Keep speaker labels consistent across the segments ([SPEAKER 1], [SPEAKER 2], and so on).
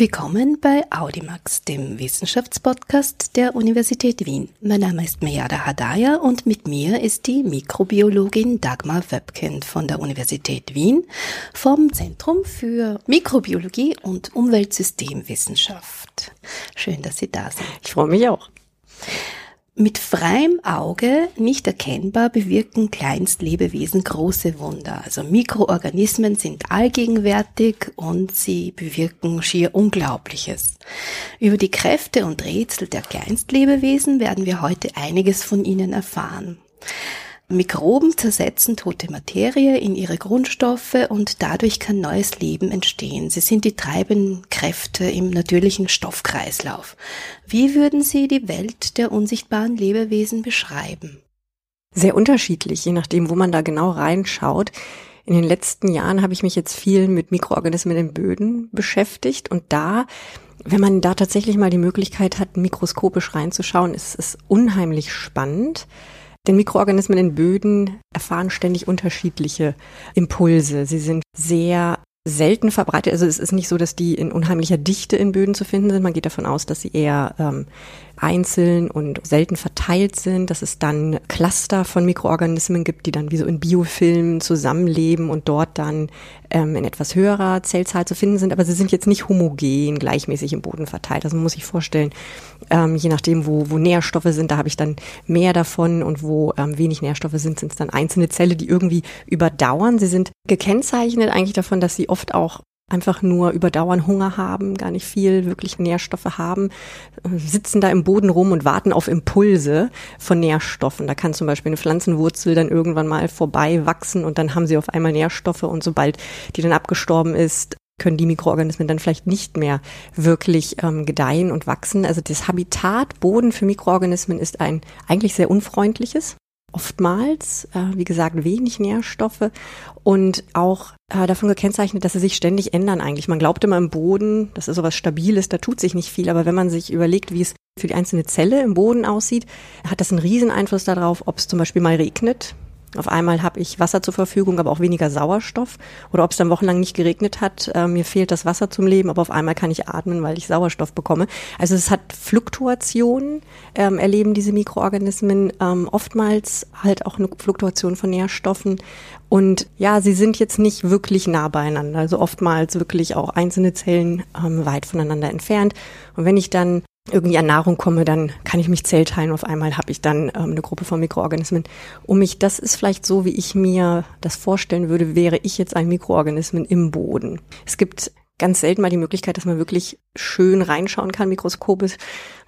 [SPEAKER 1] Willkommen bei Audimax, dem Wissenschaftspodcast der Universität Wien. Mein Name ist Mejada Hadaya und mit mir ist die Mikrobiologin Dagmar Wöbken von der Universität Wien vom Zentrum für Mikrobiologie und Umweltsystemwissenschaft. Schön, dass Sie da sind.
[SPEAKER 2] Ich freue mich auch.
[SPEAKER 1] Mit freiem Auge nicht erkennbar bewirken Kleinstlebewesen große Wunder. Also Mikroorganismen sind allgegenwärtig und sie bewirken schier Unglaubliches. Über die Kräfte und Rätsel der Kleinstlebewesen werden wir heute einiges von ihnen erfahren. Mikroben zersetzen tote Materie in ihre Grundstoffe und dadurch kann neues Leben entstehen. Sie sind die treibenden Kräfte im natürlichen Stoffkreislauf. Wie würden Sie die Welt der unsichtbaren Lebewesen beschreiben?
[SPEAKER 2] Sehr unterschiedlich, je nachdem, wo man da genau reinschaut. In den letzten Jahren habe ich mich jetzt viel mit Mikroorganismen in Böden beschäftigt und da wenn man da tatsächlich mal die Möglichkeit hat, mikroskopisch reinzuschauen, ist es unheimlich spannend. Denn Mikroorganismen in Böden erfahren ständig unterschiedliche Impulse. Sie sind sehr selten verbreitet. Also es ist nicht so, dass die in unheimlicher Dichte in Böden zu finden sind. Man geht davon aus, dass sie eher ähm, einzeln und selten verteilt sind, dass es dann Cluster von Mikroorganismen gibt, die dann wie so in Biofilmen zusammenleben und dort dann ähm, in etwas höherer Zellzahl zu finden sind. Aber sie sind jetzt nicht homogen, gleichmäßig im Boden verteilt. Also muss sich vorstellen, ähm, je nachdem, wo, wo Nährstoffe sind, da habe ich dann mehr davon und wo ähm, wenig Nährstoffe sind, sind es dann einzelne Zelle, die irgendwie überdauern. Sie sind gekennzeichnet eigentlich davon, dass sie oft auch einfach nur überdauern Hunger haben, gar nicht viel wirklich Nährstoffe haben, sitzen da im Boden rum und warten auf Impulse von Nährstoffen. Da kann zum Beispiel eine Pflanzenwurzel dann irgendwann mal vorbei wachsen und dann haben sie auf einmal Nährstoffe und sobald die dann abgestorben ist, können die Mikroorganismen dann vielleicht nicht mehr wirklich ähm, gedeihen und wachsen. Also das Habitat Boden für Mikroorganismen ist ein eigentlich sehr unfreundliches oftmals, äh, wie gesagt, wenig Nährstoffe und auch äh, davon gekennzeichnet, dass sie sich ständig ändern eigentlich. Man glaubt immer im Boden, das ist sowas Stabiles, da tut sich nicht viel, aber wenn man sich überlegt, wie es für die einzelne Zelle im Boden aussieht, hat das einen riesen Einfluss darauf, ob es zum Beispiel mal regnet, auf einmal habe ich Wasser zur Verfügung, aber auch weniger Sauerstoff. Oder ob es dann wochenlang nicht geregnet hat, äh, mir fehlt das Wasser zum Leben, aber auf einmal kann ich atmen, weil ich Sauerstoff bekomme. Also es hat Fluktuationen, ähm, erleben diese Mikroorganismen ähm, oftmals halt auch eine Fluktuation von Nährstoffen. Und ja, sie sind jetzt nicht wirklich nah beieinander, also oftmals wirklich auch einzelne Zellen ähm, weit voneinander entfernt. Und wenn ich dann irgendwie an Nahrung komme, dann kann ich mich zellteilen. Auf einmal habe ich dann ähm, eine Gruppe von Mikroorganismen um mich. Das ist vielleicht so, wie ich mir das vorstellen würde, wäre ich jetzt ein Mikroorganismen im Boden. Es gibt ganz selten mal die Möglichkeit, dass man wirklich schön reinschauen kann, mikroskopisch.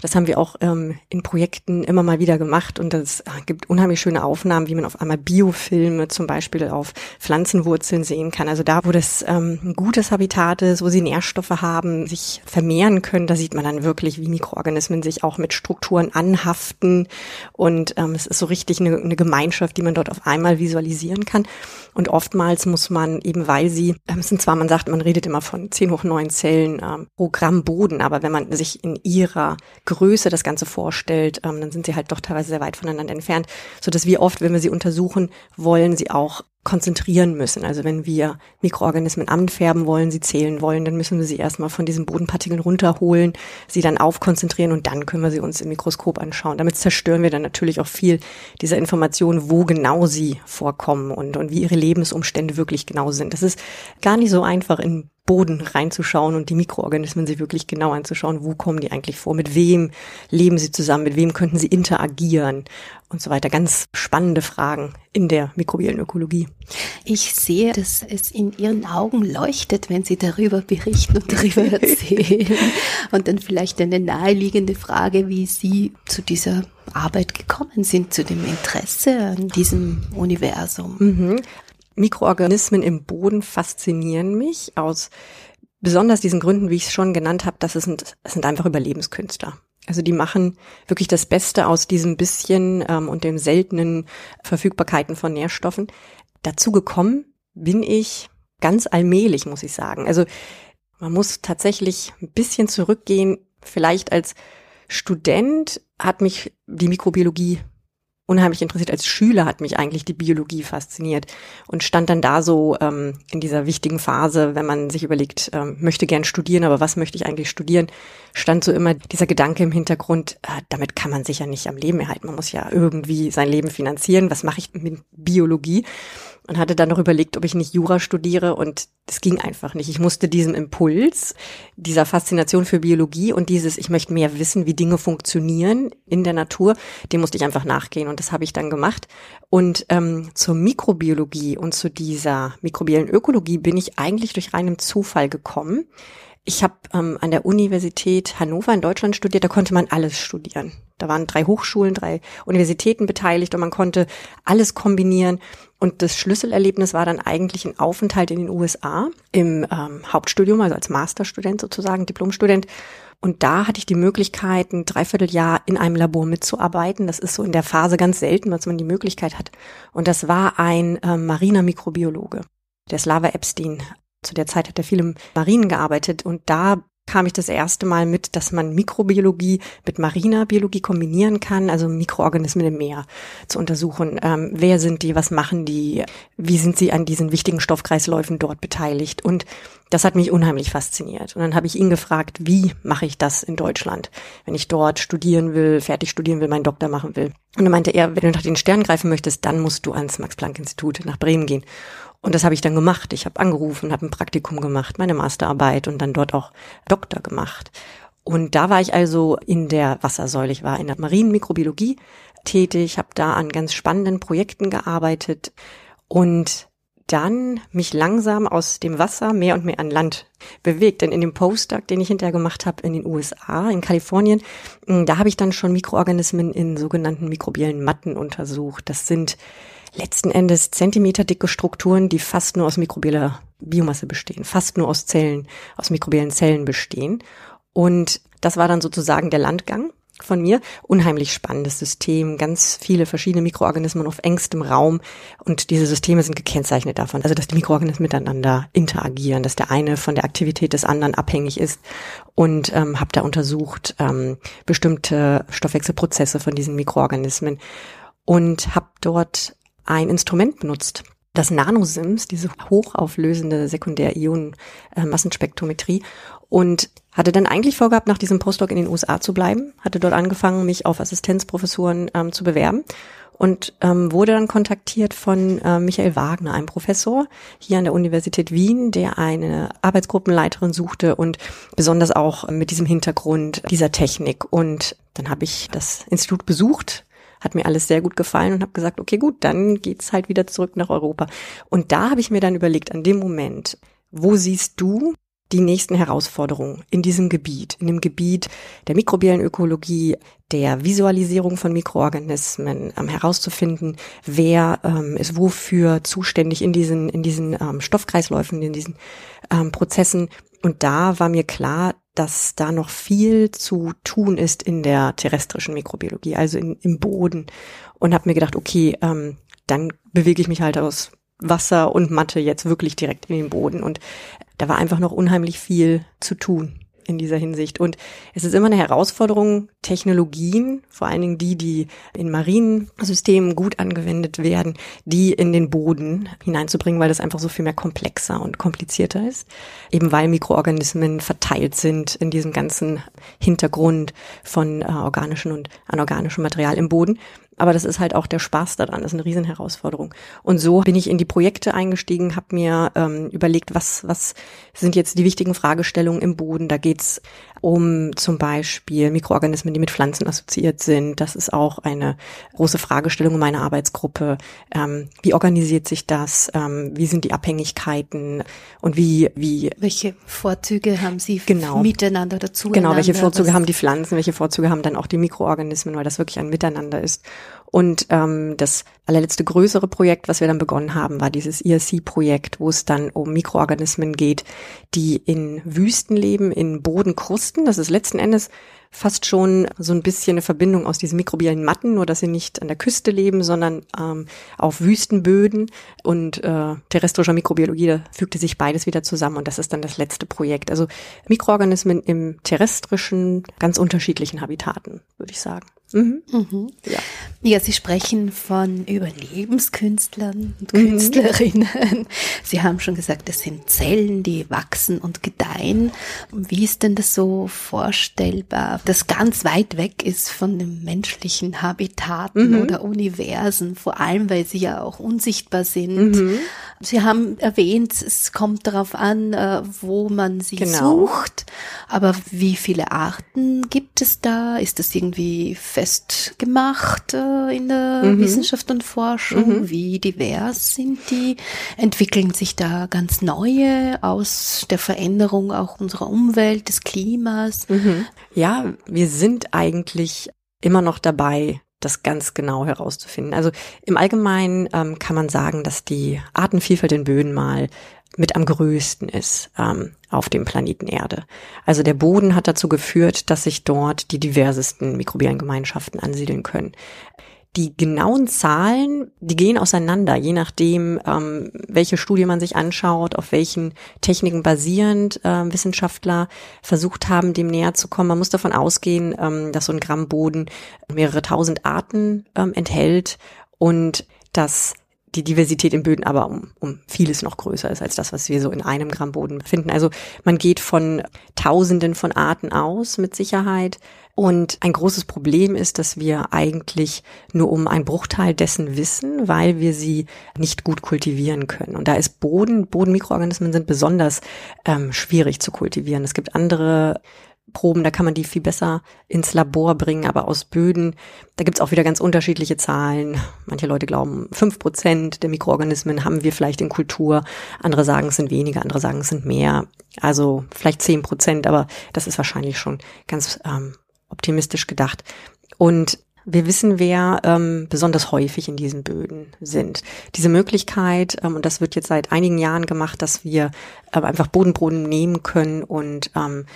[SPEAKER 2] Das haben wir auch ähm, in Projekten immer mal wieder gemacht und das äh, gibt unheimlich schöne Aufnahmen, wie man auf einmal Biofilme zum Beispiel auf Pflanzenwurzeln sehen kann. Also da, wo das ähm, ein gutes Habitat ist, wo sie Nährstoffe haben, sich vermehren können, da sieht man dann wirklich, wie Mikroorganismen sich auch mit Strukturen anhaften und ähm, es ist so richtig eine, eine Gemeinschaft, die man dort auf einmal visualisieren kann. Und oftmals muss man eben, weil sie, ähm, es sind zwar, man sagt, man redet immer von 10 hoch 9 Zellen ähm, pro Gramm Boden, aber wenn man sich in ihrer Größe das Ganze vorstellt, ähm, dann sind sie halt doch teilweise sehr weit voneinander entfernt, so dass wir oft, wenn wir sie untersuchen wollen, sie auch konzentrieren müssen. Also wenn wir Mikroorganismen anfärben wollen, sie zählen wollen, dann müssen wir sie erstmal von diesen Bodenpartikeln runterholen, sie dann aufkonzentrieren und dann können wir sie uns im Mikroskop anschauen. Damit zerstören wir dann natürlich auch viel dieser Informationen, wo genau sie vorkommen und, und wie ihre Lebensumstände wirklich genau sind. Das ist gar nicht so einfach in Boden reinzuschauen und die Mikroorganismen sich wirklich genau anzuschauen, wo kommen die eigentlich vor, mit wem leben sie zusammen, mit wem könnten sie interagieren und so weiter. Ganz spannende Fragen in der mikrobiellen Ökologie.
[SPEAKER 1] Ich sehe, dass es in Ihren Augen leuchtet, wenn Sie darüber berichten und darüber erzählen. und dann vielleicht eine naheliegende Frage, wie Sie zu dieser Arbeit gekommen sind, zu dem Interesse an diesem Universum.
[SPEAKER 2] Mhm. Mikroorganismen im Boden faszinieren mich aus besonders diesen Gründen, wie ich es schon genannt habe, dass es sind, es sind einfach Überlebenskünstler. Also die machen wirklich das Beste aus diesem bisschen ähm, und dem seltenen Verfügbarkeiten von Nährstoffen. Dazu gekommen bin ich ganz allmählich, muss ich sagen. Also man muss tatsächlich ein bisschen zurückgehen. Vielleicht als Student hat mich die Mikrobiologie unheimlich interessiert. Als Schüler hat mich eigentlich die Biologie fasziniert und stand dann da so ähm, in dieser wichtigen Phase, wenn man sich überlegt, ähm, möchte gern studieren, aber was möchte ich eigentlich studieren, stand so immer dieser Gedanke im Hintergrund, äh, damit kann man sich ja nicht am Leben erhalten. Man muss ja irgendwie sein Leben finanzieren. Was mache ich mit Biologie? Und hatte dann noch überlegt, ob ich nicht Jura studiere und es ging einfach nicht. Ich musste diesem Impuls, dieser Faszination für Biologie und dieses, ich möchte mehr wissen, wie Dinge funktionieren in der Natur, dem musste ich einfach nachgehen und das habe ich dann gemacht. Und ähm, zur Mikrobiologie und zu dieser mikrobiellen Ökologie bin ich eigentlich durch reinen Zufall gekommen. Ich habe ähm, an der Universität Hannover in Deutschland studiert, da konnte man alles studieren. Da waren drei Hochschulen, drei Universitäten beteiligt und man konnte alles kombinieren. Und das Schlüsselerlebnis war dann eigentlich ein Aufenthalt in den USA im ähm, Hauptstudium, also als Masterstudent sozusagen, Diplomstudent. Und da hatte ich die Möglichkeit, ein Dreivierteljahr in einem Labor mitzuarbeiten. Das ist so in der Phase ganz selten, dass man die Möglichkeit hat. Und das war ein äh, mariner Mikrobiologe, der Slava Epstein. Zu der Zeit hat er viel im Marinen gearbeitet und da kam ich das erste Mal mit, dass man Mikrobiologie mit mariner Biologie kombinieren kann, also Mikroorganismen im Meer zu untersuchen. Ähm, wer sind die, was machen die, wie sind sie an diesen wichtigen Stoffkreisläufen dort beteiligt? Und das hat mich unheimlich fasziniert. Und dann habe ich ihn gefragt, wie mache ich das in Deutschland, wenn ich dort studieren will, fertig studieren will, meinen Doktor machen will. Und dann meinte er, wenn du nach den Sternen greifen möchtest, dann musst du ans Max-Planck-Institut nach Bremen gehen. Und das habe ich dann gemacht. Ich habe angerufen, habe ein Praktikum gemacht, meine Masterarbeit und dann dort auch Doktor gemacht. Und da war ich also in der Wassersäule, ich war in der Marinenmikrobiologie tätig, habe da an ganz spannenden Projekten gearbeitet und dann mich langsam aus dem Wasser mehr und mehr an Land bewegt. Denn in dem Postdoc, den ich hinterher gemacht habe in den USA, in Kalifornien, da habe ich dann schon Mikroorganismen in sogenannten mikrobiellen Matten untersucht. Das sind letzten Endes zentimeterdicke Strukturen, die fast nur aus mikrobieller Biomasse bestehen, fast nur aus Zellen, aus mikrobiellen Zellen bestehen. Und das war dann sozusagen der Landgang von mir. Unheimlich spannendes System, ganz viele verschiedene Mikroorganismen auf engstem Raum und diese Systeme sind gekennzeichnet davon, also dass die Mikroorganismen miteinander interagieren, dass der eine von der Aktivität des anderen abhängig ist und ähm, habe da untersucht ähm, bestimmte Stoffwechselprozesse von diesen Mikroorganismen und habe dort ein Instrument benutzt, das Nanosims, diese hochauflösende Sekundär-Ionen-Massenspektrometrie äh, und hatte dann eigentlich vorgehabt, nach diesem Postdoc in den USA zu bleiben, hatte dort angefangen, mich auf Assistenzprofessuren ähm, zu bewerben und ähm, wurde dann kontaktiert von äh, Michael Wagner, einem Professor hier an der Universität Wien, der eine Arbeitsgruppenleiterin suchte und besonders auch mit diesem Hintergrund dieser Technik. Und dann habe ich das Institut besucht, hat mir alles sehr gut gefallen und habe gesagt, okay, gut, dann geht's halt wieder zurück nach Europa. Und da habe ich mir dann überlegt, an dem Moment, wo siehst du die nächsten Herausforderungen in diesem Gebiet, in dem Gebiet der mikrobiellen Ökologie, der Visualisierung von Mikroorganismen, ähm, herauszufinden, wer ähm, ist wofür zuständig in diesen, in diesen ähm, Stoffkreisläufen, in diesen ähm, Prozessen. Und da war mir klar, dass da noch viel zu tun ist in der terrestrischen Mikrobiologie, also in, im Boden. Und habe mir gedacht, okay, ähm, dann bewege ich mich halt aus Wasser und Matte jetzt wirklich direkt in den Boden. Und da war einfach noch unheimlich viel zu tun in dieser Hinsicht. Und es ist immer eine Herausforderung, Technologien, vor allen Dingen die, die in Marinesystemen gut angewendet werden, die in den Boden hineinzubringen, weil das einfach so viel mehr komplexer und komplizierter ist. Eben weil Mikroorganismen verteilt sind in diesem ganzen Hintergrund von äh, organischem und anorganischem Material im Boden. Aber das ist halt auch der Spaß daran, das ist eine Riesenherausforderung. Und so bin ich in die Projekte eingestiegen, habe mir ähm, überlegt, was, was sind jetzt die wichtigen Fragestellungen im Boden. Da geht's um zum Beispiel Mikroorganismen, die mit Pflanzen assoziiert sind. Das ist auch eine große Fragestellung in meiner Arbeitsgruppe. Ähm, wie organisiert sich das? Ähm, wie sind die Abhängigkeiten? Und wie, wie.
[SPEAKER 1] Welche Vorzüge haben Sie genau, miteinander dazu?
[SPEAKER 2] Genau, welche Vorzüge haben die Pflanzen? Welche Vorzüge haben dann auch die Mikroorganismen? Weil das wirklich ein Miteinander ist. Und ähm, das allerletzte größere Projekt, was wir dann begonnen haben, war dieses ERC-Projekt, wo es dann um Mikroorganismen geht, die in Wüsten leben, in Bodenkrusten. Das ist letzten Endes fast schon so ein bisschen eine Verbindung aus diesen mikrobiellen Matten, nur dass sie nicht an der Küste leben, sondern ähm, auf Wüstenböden und äh, terrestrischer Mikrobiologie, da fügte sich beides wieder zusammen und das ist dann das letzte Projekt. Also Mikroorganismen im terrestrischen, ganz unterschiedlichen Habitaten, würde ich sagen.
[SPEAKER 1] Mhm. Mhm. Ja. ja, Sie sprechen von Überlebenskünstlern und mhm. Künstlerinnen. Sie haben schon gesagt, das sind Zellen, die wachsen und gedeihen. Wie ist denn das so vorstellbar, das ganz weit weg ist von den menschlichen Habitaten mhm. oder Universen, vor allem weil sie ja auch unsichtbar sind. Mhm. Sie haben erwähnt, es kommt darauf an, äh, wo man sie genau. sucht. Aber wie viele Arten gibt es da? Ist das irgendwie festgemacht äh, in der mhm. Wissenschaft und Forschung? Mhm. Wie divers sind die? Entwickeln sich da ganz neue aus der Veränderung auch unserer Umwelt, des Klimas?
[SPEAKER 2] Mhm. Wir sind eigentlich immer noch dabei, das ganz genau herauszufinden. Also im Allgemeinen ähm, kann man sagen, dass die Artenvielfalt in Böden mal mit am größten ist ähm, auf dem Planeten Erde. Also der Boden hat dazu geführt, dass sich dort die diversesten mikrobiellen Gemeinschaften ansiedeln können. Die genauen Zahlen, die gehen auseinander, je nachdem, ähm, welche Studie man sich anschaut, auf welchen Techniken basierend äh, Wissenschaftler versucht haben, dem näher zu kommen. Man muss davon ausgehen, ähm, dass so ein Gramm Boden mehrere tausend Arten ähm, enthält und dass die Diversität in Böden aber um, um vieles noch größer ist als das, was wir so in einem Gramm Boden finden. Also man geht von Tausenden von Arten aus mit Sicherheit. Und ein großes Problem ist, dass wir eigentlich nur um einen Bruchteil dessen wissen, weil wir sie nicht gut kultivieren können. Und da ist Boden, Bodenmikroorganismen sind besonders ähm, schwierig zu kultivieren. Es gibt andere Proben, da kann man die viel besser ins Labor bringen, aber aus Böden, da gibt's auch wieder ganz unterschiedliche Zahlen. Manche Leute glauben, fünf Prozent der Mikroorganismen haben wir vielleicht in Kultur, andere sagen, es sind weniger, andere sagen, es sind mehr. Also vielleicht zehn Prozent, aber das ist wahrscheinlich schon ganz ähm, optimistisch gedacht. Und wir wissen, wer ähm, besonders häufig in diesen Böden sind. Diese Möglichkeit, ähm, und das wird jetzt seit einigen Jahren gemacht, dass wir äh, einfach Bodenboden nehmen können und ähm,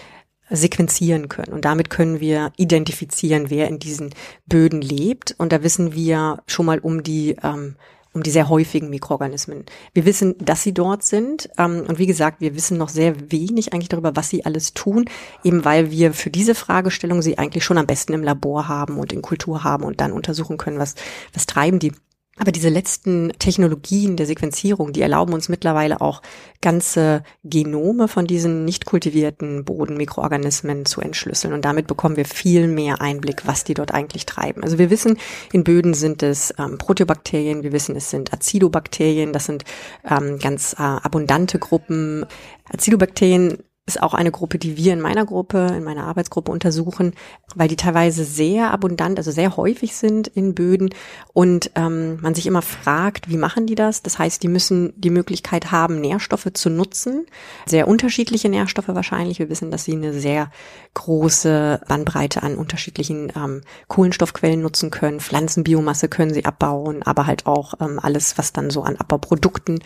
[SPEAKER 2] sequenzieren können. Und damit können wir identifizieren, wer in diesen Böden lebt. Und da wissen wir schon mal um die ähm, um die sehr häufigen Mikroorganismen. Wir wissen, dass sie dort sind. Ähm, und wie gesagt, wir wissen noch sehr wenig eigentlich darüber, was sie alles tun, eben weil wir für diese Fragestellung sie eigentlich schon am besten im Labor haben und in Kultur haben und dann untersuchen können, was, was treiben die. Aber diese letzten Technologien der Sequenzierung, die erlauben uns mittlerweile auch ganze Genome von diesen nicht kultivierten Bodenmikroorganismen zu entschlüsseln. Und damit bekommen wir viel mehr Einblick, was die dort eigentlich treiben. Also wir wissen, in Böden sind es ähm, Proteobakterien, wir wissen, es sind Acidobakterien, das sind ähm, ganz äh, abundante Gruppen. Acidobakterien ist auch eine Gruppe, die wir in meiner Gruppe, in meiner Arbeitsgruppe untersuchen, weil die teilweise sehr abundant, also sehr häufig sind in Böden und ähm, man sich immer fragt, wie machen die das? Das heißt, die müssen die Möglichkeit haben, Nährstoffe zu nutzen, sehr unterschiedliche Nährstoffe wahrscheinlich. Wir wissen, dass sie eine sehr große Bandbreite an unterschiedlichen ähm, Kohlenstoffquellen nutzen können. Pflanzenbiomasse können sie abbauen, aber halt auch ähm, alles, was dann so an Abbauprodukten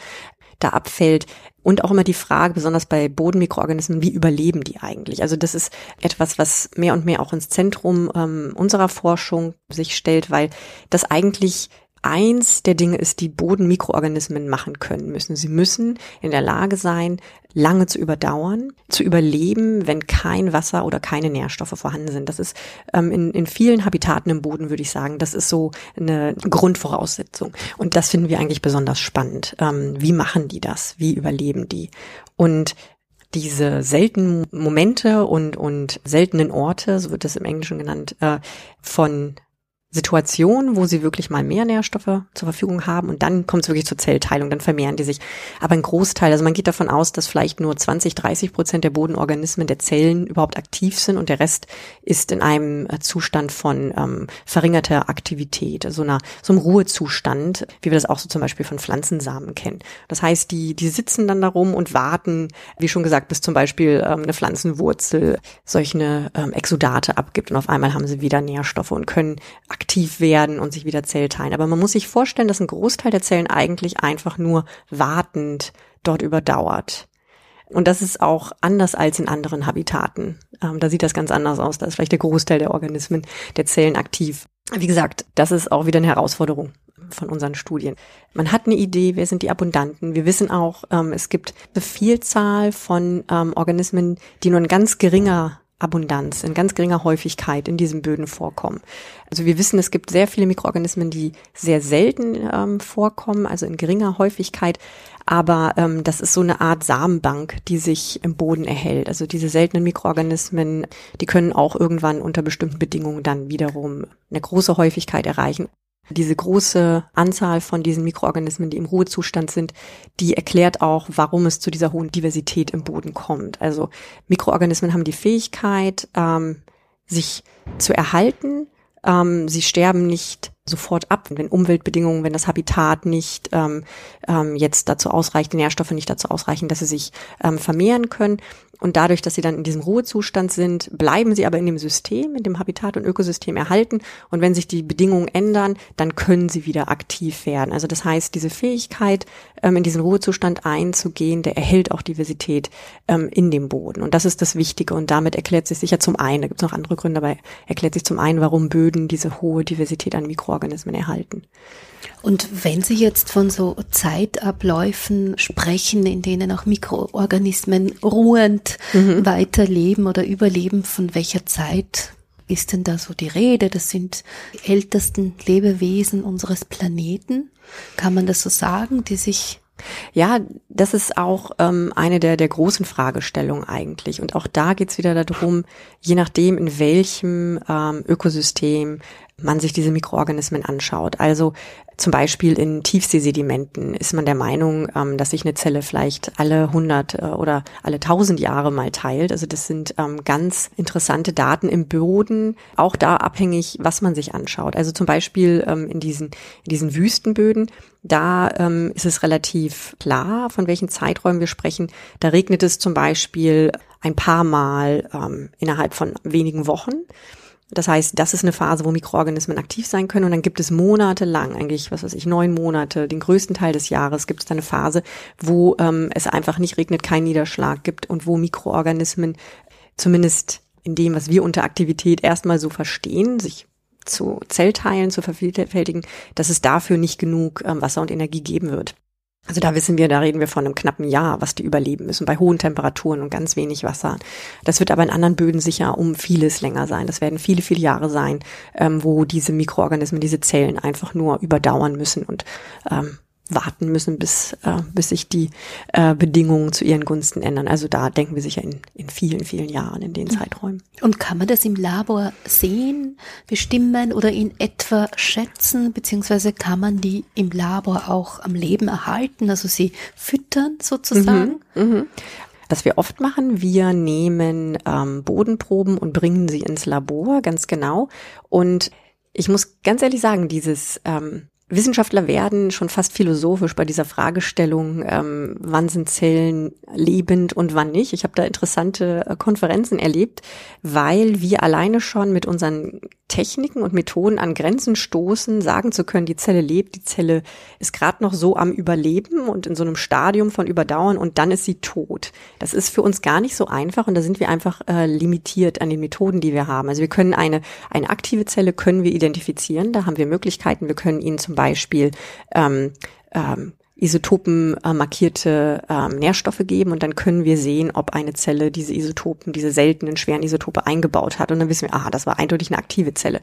[SPEAKER 2] da abfällt. Und auch immer die Frage, besonders bei Bodenmikroorganismen, wie überleben die eigentlich? Also das ist etwas, was mehr und mehr auch ins Zentrum ähm, unserer Forschung sich stellt, weil das eigentlich eins der Dinge ist, die Bodenmikroorganismen machen können müssen. Sie müssen in der Lage sein, lange zu überdauern, zu überleben, wenn kein Wasser oder keine Nährstoffe vorhanden sind. Das ist ähm, in, in vielen Habitaten im Boden, würde ich sagen, das ist so eine Grundvoraussetzung. Und das finden wir eigentlich besonders spannend. Ähm, wie machen die das? Wie überleben die? Und diese seltenen Momente und, und seltenen Orte, so wird das im Englischen genannt, äh, von Situation, wo sie wirklich mal mehr Nährstoffe zur Verfügung haben und dann kommt es wirklich zur Zellteilung, dann vermehren die sich. Aber ein Großteil, also man geht davon aus, dass vielleicht nur 20, 30 Prozent der Bodenorganismen der Zellen überhaupt aktiv sind und der Rest ist in einem äh, Zustand von ähm, verringerter Aktivität, so einer so einem Ruhezustand, wie wir das auch so zum Beispiel von Pflanzensamen kennen. Das heißt, die die sitzen dann darum und warten, wie schon gesagt, bis zum Beispiel ähm, eine Pflanzenwurzel solche ähm, Exudate abgibt und auf einmal haben sie wieder Nährstoffe und können aktiv werden und sich wieder Zellteilen. Aber man muss sich vorstellen, dass ein Großteil der Zellen eigentlich einfach nur wartend dort überdauert. Und das ist auch anders als in anderen Habitaten. Ähm, da sieht das ganz anders aus. Da ist vielleicht der Großteil der Organismen, der Zellen aktiv. Wie gesagt, das ist auch wieder eine Herausforderung von unseren Studien. Man hat eine Idee, wer sind die Abundanten. Wir wissen auch, ähm, es gibt eine Vielzahl von ähm, Organismen, die nur in ganz geringer Abundanz, in ganz geringer Häufigkeit in diesen Böden vorkommen. Also wir wissen, es gibt sehr viele Mikroorganismen, die sehr selten ähm, vorkommen, also in geringer Häufigkeit. Aber ähm, das ist so eine Art Samenbank, die sich im Boden erhält. Also diese seltenen Mikroorganismen, die können auch irgendwann unter bestimmten Bedingungen dann wiederum eine große Häufigkeit erreichen. Diese große Anzahl von diesen Mikroorganismen, die im Ruhezustand sind, die erklärt auch, warum es zu dieser hohen Diversität im Boden kommt. Also Mikroorganismen haben die Fähigkeit, ähm, sich zu erhalten. Ähm, sie sterben nicht sofort ab, wenn Umweltbedingungen, wenn das Habitat nicht ähm, ähm, jetzt dazu ausreicht, die Nährstoffe nicht dazu ausreichen, dass sie sich ähm, vermehren können. Und dadurch, dass sie dann in diesem Ruhezustand sind, bleiben sie aber in dem System, in dem Habitat- und Ökosystem erhalten. Und wenn sich die Bedingungen ändern, dann können sie wieder aktiv werden. Also das heißt, diese Fähigkeit, ähm, in diesen Ruhezustand einzugehen, der erhält auch Diversität ähm, in dem Boden. Und das ist das Wichtige. Und damit erklärt sich sicher zum einen, da gibt es noch andere Gründe, aber erklärt sich zum einen, warum Böden diese hohe Diversität an Mikroorganismen erhalten.
[SPEAKER 1] Und wenn Sie jetzt von so Zeitabläufen sprechen, in denen auch Mikroorganismen ruhend mhm. weiterleben oder überleben, von welcher Zeit ist denn da so die Rede? Das sind die ältesten Lebewesen unseres Planeten. Kann man das so sagen, die sich
[SPEAKER 2] ja, das ist auch ähm, eine der, der großen Fragestellungen eigentlich. Und auch da geht's wieder darum, je nachdem, in welchem ähm, Ökosystem man sich diese Mikroorganismen anschaut. Also zum Beispiel in Tiefseesedimenten ist man der Meinung, ähm, dass sich eine Zelle vielleicht alle 100 äh, oder alle 1000 Jahre mal teilt. Also das sind ähm, ganz interessante Daten im Boden, auch da abhängig, was man sich anschaut. Also zum Beispiel ähm, in diesen, in diesen Wüstenböden, da ähm, ist es relativ klar, von welchen Zeiträumen wir sprechen. Da regnet es zum Beispiel ein paar Mal ähm, innerhalb von wenigen Wochen. Das heißt, das ist eine Phase, wo Mikroorganismen aktiv sein können und dann gibt es monatelang, eigentlich, was weiß ich, neun Monate, den größten Teil des Jahres gibt es da eine Phase, wo ähm, es einfach nicht regnet, keinen Niederschlag gibt und wo Mikroorganismen zumindest in dem, was wir unter Aktivität erstmal so verstehen, sich zu Zellteilen zu vervielfältigen, dass es dafür nicht genug ähm, Wasser und Energie geben wird. Also da wissen wir, da reden wir von einem knappen Jahr, was die überleben müssen, bei hohen Temperaturen und ganz wenig Wasser. Das wird aber in anderen Böden sicher um vieles länger sein. Das werden viele, viele Jahre sein, ähm, wo diese Mikroorganismen, diese Zellen einfach nur überdauern müssen und ähm, warten müssen, bis, äh, bis sich die äh, Bedingungen zu ihren Gunsten ändern. Also da denken wir sicher in, in vielen, vielen Jahren in den mhm. Zeiträumen.
[SPEAKER 1] Und kann man das im Labor sehen, bestimmen oder in etwa schätzen, beziehungsweise kann man die im Labor auch am Leben erhalten, also sie füttern sozusagen? Mhm, mh.
[SPEAKER 2] Was wir oft machen, wir nehmen ähm, Bodenproben und bringen sie ins Labor, ganz genau. Und ich muss ganz ehrlich sagen, dieses ähm, Wissenschaftler werden schon fast philosophisch bei dieser Fragestellung, ähm, wann sind Zellen lebend und wann nicht. Ich habe da interessante äh, Konferenzen erlebt, weil wir alleine schon mit unseren Techniken und Methoden an Grenzen stoßen, sagen zu können, die Zelle lebt, die Zelle ist gerade noch so am Überleben und in so einem Stadium von Überdauern und dann ist sie tot. Das ist für uns gar nicht so einfach und da sind wir einfach äh, limitiert an den Methoden, die wir haben. Also wir können eine, eine aktive Zelle können wir identifizieren, da haben wir Möglichkeiten, wir können ihnen zum Beispiel ähm, ähm, Isotopen äh, markierte ähm, Nährstoffe geben und dann können wir sehen, ob eine Zelle diese Isotopen, diese seltenen schweren Isotope eingebaut hat und dann wissen wir, aha, das war eindeutig eine aktive Zelle.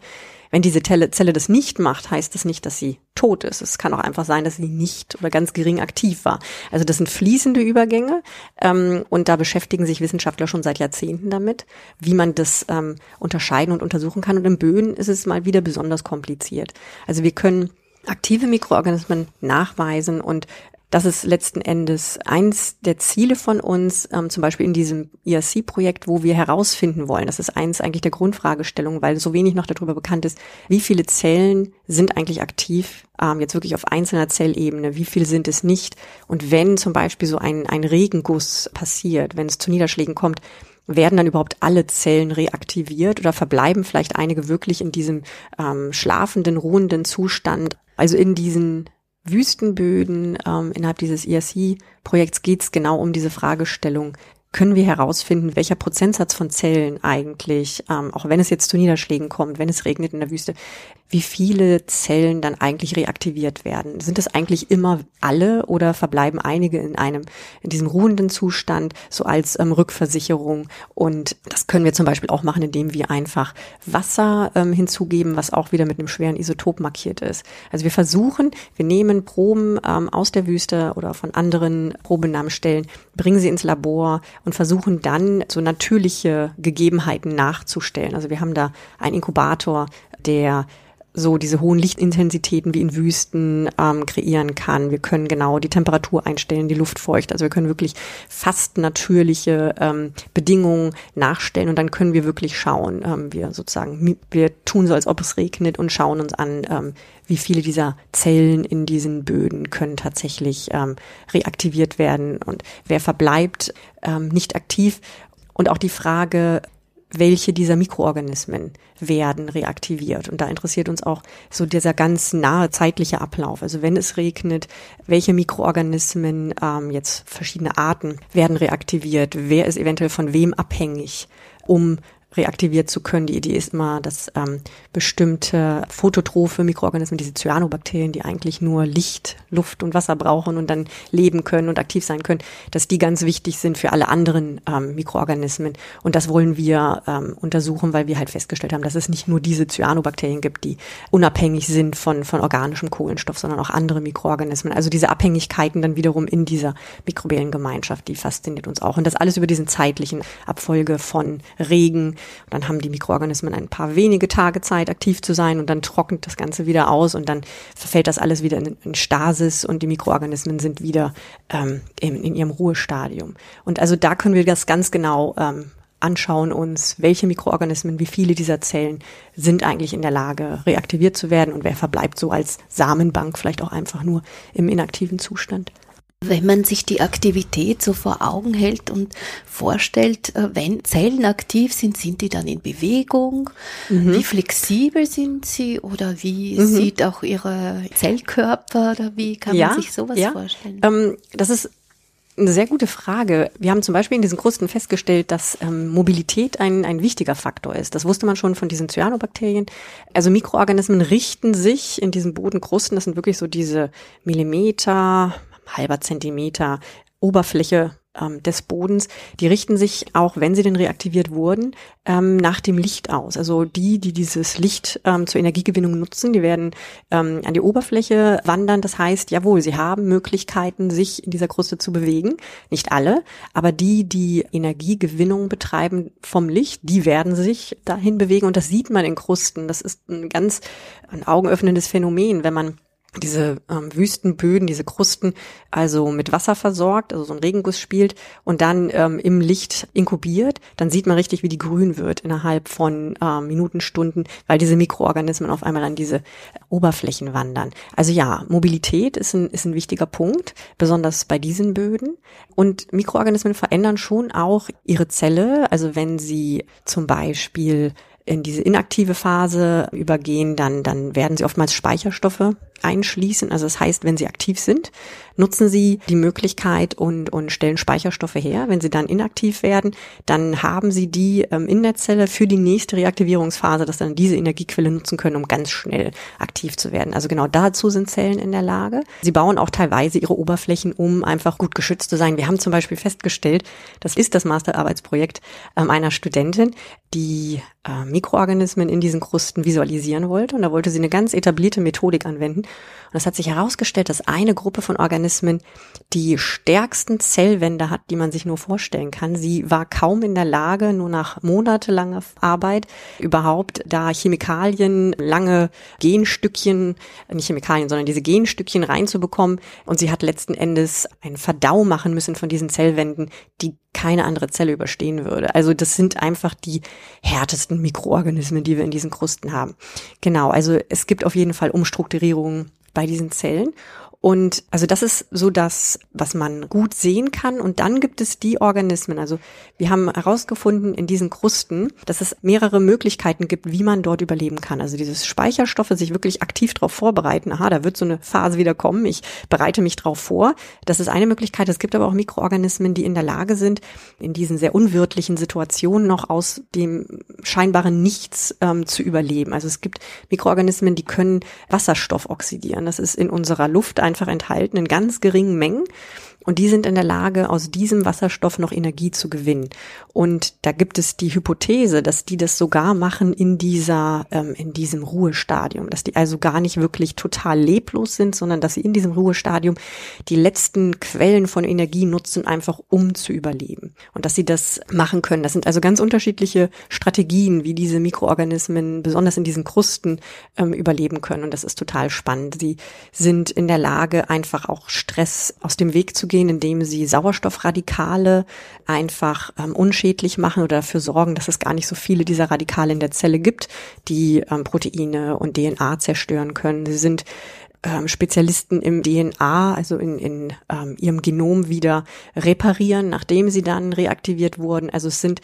[SPEAKER 2] Wenn diese Zelle, Zelle das nicht macht, heißt das nicht, dass sie tot ist. Es kann auch einfach sein, dass sie nicht oder ganz gering aktiv war. Also das sind fließende Übergänge ähm, und da beschäftigen sich Wissenschaftler schon seit Jahrzehnten damit, wie man das ähm, unterscheiden und untersuchen kann. Und im Böden ist es mal wieder besonders kompliziert. Also wir können aktive Mikroorganismen nachweisen und das ist letzten Endes eins der Ziele von uns, ähm, zum Beispiel in diesem ERC-Projekt, wo wir herausfinden wollen. Das ist eins eigentlich der Grundfragestellungen, weil so wenig noch darüber bekannt ist, wie viele Zellen sind eigentlich aktiv, ähm, jetzt wirklich auf einzelner Zellebene, wie viel sind es nicht. Und wenn zum Beispiel so ein, ein Regenguss passiert, wenn es zu Niederschlägen kommt, werden dann überhaupt alle Zellen reaktiviert oder verbleiben vielleicht einige wirklich in diesem ähm, schlafenden, ruhenden Zustand? Also in diesen Wüstenböden ähm, innerhalb dieses ERC-Projekts geht es genau um diese Fragestellung, können wir herausfinden, welcher Prozentsatz von Zellen eigentlich, ähm, auch wenn es jetzt zu Niederschlägen kommt, wenn es regnet in der Wüste, wie viele Zellen dann eigentlich reaktiviert werden. Sind das eigentlich immer alle oder verbleiben einige in einem, in diesem ruhenden Zustand, so als ähm, Rückversicherung? Und das können wir zum Beispiel auch machen, indem wir einfach Wasser ähm, hinzugeben, was auch wieder mit einem schweren Isotop markiert ist. Also wir versuchen, wir nehmen Proben ähm, aus der Wüste oder von anderen Probenahmstellen, bringen sie ins Labor und versuchen dann so natürliche Gegebenheiten nachzustellen. Also wir haben da einen Inkubator, der so diese hohen Lichtintensitäten wie in Wüsten ähm, kreieren kann. Wir können genau die Temperatur einstellen, die Luftfeucht. Also wir können wirklich fast natürliche ähm, Bedingungen nachstellen und dann können wir wirklich schauen. Ähm, wir sozusagen, wir tun so, als ob es regnet und schauen uns an, ähm, wie viele dieser Zellen in diesen Böden können tatsächlich ähm, reaktiviert werden und wer verbleibt ähm, nicht aktiv. Und auch die Frage, welche dieser Mikroorganismen werden reaktiviert. Und da interessiert uns auch so dieser ganz nahe zeitliche Ablauf. Also wenn es regnet, welche Mikroorganismen, ähm, jetzt verschiedene Arten, werden reaktiviert, wer ist eventuell von wem abhängig, um reaktiviert zu können. Die Idee ist immer, dass ähm, bestimmte phototrophe Mikroorganismen, diese Cyanobakterien, die eigentlich nur Licht, Luft und Wasser brauchen und dann leben können und aktiv sein können, dass die ganz wichtig sind für alle anderen ähm, Mikroorganismen. Und das wollen wir ähm, untersuchen, weil wir halt festgestellt haben, dass es nicht nur diese Cyanobakterien gibt, die unabhängig sind von, von organischem Kohlenstoff, sondern auch andere Mikroorganismen. Also diese Abhängigkeiten dann wiederum in dieser mikrobiellen Gemeinschaft, die fasziniert uns auch. Und das alles über diesen zeitlichen Abfolge von Regen, und dann haben die Mikroorganismen ein paar wenige Tage Zeit, aktiv zu sein und dann trocknet das Ganze wieder aus und dann verfällt das alles wieder in, in Stasis und die Mikroorganismen sind wieder ähm, in, in, ihrem Ruhestadium. Und also da können wir das ganz genau ähm, anschauen uns, welche Mikroorganismen, wie viele dieser Zellen sind eigentlich in der Lage, reaktiviert zu werden und wer verbleibt so als Samenbank vielleicht auch einfach nur im inaktiven Zustand.
[SPEAKER 1] Wenn man sich die Aktivität so vor Augen hält und vorstellt, äh, wenn Zellen aktiv sind, sind die dann in Bewegung? Mhm. Wie flexibel sind sie oder wie mhm. sieht auch ihre Zellkörper oder wie kann ja, man sich sowas ja. vorstellen?
[SPEAKER 2] Ähm, das ist eine sehr gute Frage. Wir haben zum Beispiel in diesen Krusten festgestellt, dass ähm, Mobilität ein, ein wichtiger Faktor ist. Das wusste man schon von diesen Cyanobakterien. Also Mikroorganismen richten sich in diesen Bodenkrusten, das sind wirklich so diese Millimeter, halber Zentimeter Oberfläche ähm, des Bodens, die richten sich auch, wenn sie denn reaktiviert wurden, ähm, nach dem Licht aus. Also die, die dieses Licht ähm, zur Energiegewinnung nutzen, die werden ähm, an die Oberfläche wandern. Das heißt, jawohl, sie haben Möglichkeiten, sich in dieser Kruste zu bewegen. Nicht alle, aber die, die Energiegewinnung betreiben vom Licht, die werden sich dahin bewegen. Und das sieht man in Krusten. Das ist ein ganz ein augenöffnendes Phänomen, wenn man diese ähm, Wüstenböden, diese Krusten, also mit Wasser versorgt, also so ein Regenguss spielt und dann ähm, im Licht inkubiert, dann sieht man richtig, wie die grün wird innerhalb von ähm, Minuten, Stunden, weil diese Mikroorganismen auf einmal an diese Oberflächen wandern. Also ja, Mobilität ist ein, ist ein wichtiger Punkt, besonders bei diesen Böden. Und Mikroorganismen verändern schon auch ihre Zelle, also wenn sie zum Beispiel in diese inaktive Phase übergehen, dann, dann werden sie oftmals Speicherstoffe einschließen. Also das heißt, wenn sie aktiv sind, nutzen sie die Möglichkeit und, und stellen Speicherstoffe her. Wenn sie dann inaktiv werden, dann haben sie die ähm, in der Zelle für die nächste Reaktivierungsphase, dass dann diese Energiequelle nutzen können, um ganz schnell aktiv zu werden. Also genau dazu sind Zellen in der Lage. Sie bauen auch teilweise ihre Oberflächen, um einfach gut geschützt zu sein. Wir haben zum Beispiel festgestellt, das ist das Masterarbeitsprojekt ähm, einer Studentin, die äh, Mikroorganismen in diesen Krusten visualisieren wollte. Und da wollte sie eine ganz etablierte Methodik anwenden. Und es hat sich herausgestellt, dass eine Gruppe von Organismen die stärksten Zellwände hat, die man sich nur vorstellen kann. Sie war kaum in der Lage, nur nach monatelanger Arbeit überhaupt da Chemikalien, lange Genstückchen, nicht Chemikalien, sondern diese Genstückchen reinzubekommen. Und sie hat letzten Endes einen Verdau machen müssen von diesen Zellwänden, die keine andere Zelle überstehen würde. Also das sind einfach die härtesten Mikroorganismen, die wir in diesen Krusten haben. Genau, also es gibt auf jeden Fall Umstrukturierungen bei diesen Zellen. Und also das ist so das, was man gut sehen kann. Und dann gibt es die Organismen. Also wir haben herausgefunden in diesen Krusten, dass es mehrere Möglichkeiten gibt, wie man dort überleben kann. Also dieses Speicherstoffe sich wirklich aktiv darauf vorbereiten. Aha, da wird so eine Phase wieder kommen. Ich bereite mich darauf vor. Das ist eine Möglichkeit. Es gibt aber auch Mikroorganismen, die in der Lage sind, in diesen sehr unwirtlichen Situationen noch aus dem scheinbaren Nichts ähm, zu überleben. Also es gibt Mikroorganismen, die können Wasserstoff oxidieren. Das ist in unserer Luft einfach enthalten in ganz geringen Mengen. Und die sind in der Lage, aus diesem Wasserstoff noch Energie zu gewinnen. Und da gibt es die Hypothese, dass die das sogar machen in dieser, ähm, in diesem Ruhestadium, dass die also gar nicht wirklich total leblos sind, sondern dass sie in diesem Ruhestadium die letzten Quellen von Energie nutzen, einfach um zu überleben. Und dass sie das machen können. Das sind also ganz unterschiedliche Strategien, wie diese Mikroorganismen besonders in diesen Krusten ähm, überleben können. Und das ist total spannend. Sie sind in der Lage, einfach auch Stress aus dem Weg zu gehen indem sie Sauerstoffradikale einfach ähm, unschädlich machen oder dafür sorgen, dass es gar nicht so viele dieser Radikale in der Zelle gibt, die ähm, Proteine und DNA zerstören können. Sie sind ähm, Spezialisten im DNA, also in, in ähm, ihrem Genom wieder reparieren, nachdem sie dann reaktiviert wurden. Also es sind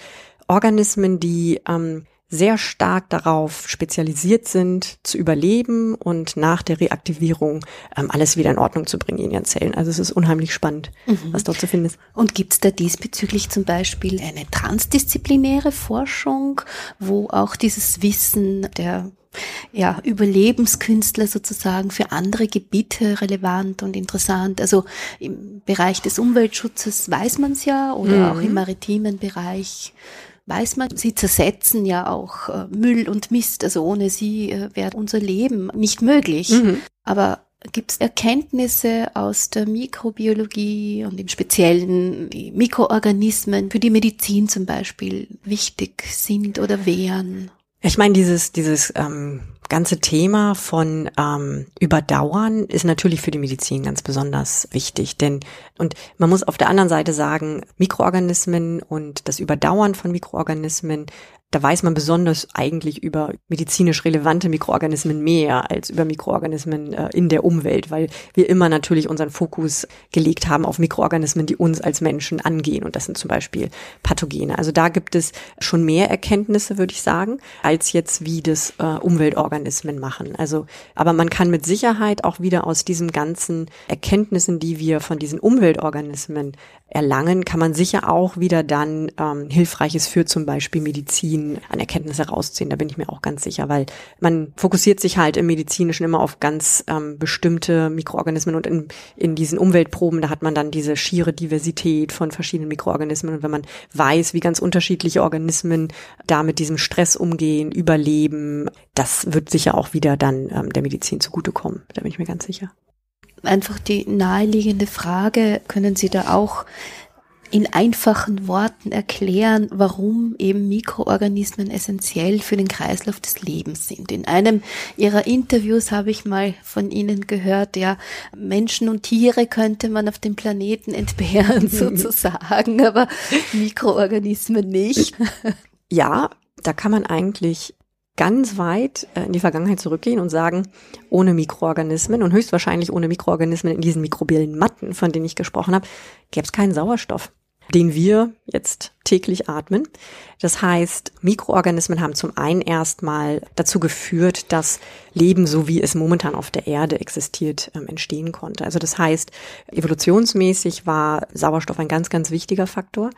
[SPEAKER 2] Organismen, die ähm, sehr stark darauf spezialisiert sind, zu überleben und nach der Reaktivierung ähm, alles wieder in Ordnung zu bringen in ihren Zellen. Also es ist unheimlich spannend, mhm. was dort zu finden ist.
[SPEAKER 1] Und gibt es da diesbezüglich zum Beispiel eine transdisziplinäre Forschung, wo auch dieses Wissen der ja, Überlebenskünstler sozusagen für andere Gebiete relevant und interessant. Also im Bereich des Umweltschutzes weiß man es ja oder mhm. auch im maritimen Bereich weiß man, sie zersetzen ja auch äh, Müll und Mist. Also ohne sie äh, wäre unser Leben nicht möglich. Mhm. Aber gibt es Erkenntnisse aus der Mikrobiologie und im Speziellen Mikroorganismen für die Medizin zum Beispiel wichtig sind oder wären?
[SPEAKER 2] Ich meine, dieses, dieses ähm, ganze Thema von ähm, Überdauern ist natürlich für die Medizin ganz besonders wichtig. Denn, und man muss auf der anderen Seite sagen, Mikroorganismen und das Überdauern von Mikroorganismen da weiß man besonders eigentlich über medizinisch relevante Mikroorganismen mehr als über Mikroorganismen äh, in der Umwelt, weil wir immer natürlich unseren Fokus gelegt haben auf Mikroorganismen, die uns als Menschen angehen. Und das sind zum Beispiel Pathogene. Also da gibt es schon mehr Erkenntnisse, würde ich sagen, als jetzt wie das äh, Umweltorganismen machen. Also, aber man kann mit Sicherheit auch wieder aus diesen ganzen Erkenntnissen, die wir von diesen Umweltorganismen erlangen, kann man sicher auch wieder dann ähm, Hilfreiches für zum Beispiel Medizin an Erkenntnisse rausziehen. Da bin ich mir auch ganz sicher, weil man fokussiert sich halt im Medizinischen immer auf ganz ähm, bestimmte Mikroorganismen und in, in diesen Umweltproben, da hat man dann diese schiere Diversität von verschiedenen Mikroorganismen. Und wenn man weiß, wie ganz unterschiedliche Organismen da mit diesem Stress umgehen, überleben, das wird sicher auch wieder dann ähm, der Medizin zugutekommen. Da bin ich mir ganz sicher
[SPEAKER 1] einfach die naheliegende Frage, können Sie da auch in einfachen Worten erklären, warum eben Mikroorganismen essentiell für den Kreislauf des Lebens sind. In einem Ihrer Interviews habe ich mal von Ihnen gehört, ja, Menschen und Tiere könnte man auf dem Planeten entbehren sozusagen, aber Mikroorganismen nicht.
[SPEAKER 2] Ja, da kann man eigentlich ganz weit äh, in die Vergangenheit zurückgehen und sagen, ohne Mikroorganismen und höchstwahrscheinlich ohne Mikroorganismen in diesen mikrobiellen Matten, von denen ich gesprochen habe, gäbe es keinen Sauerstoff, den wir jetzt täglich atmen. Das heißt, Mikroorganismen haben zum einen erstmal dazu geführt, dass Leben, so wie es momentan auf der Erde existiert, ähm, entstehen konnte. Also das heißt, evolutionsmäßig war Sauerstoff ein ganz, ganz wichtiger Faktor.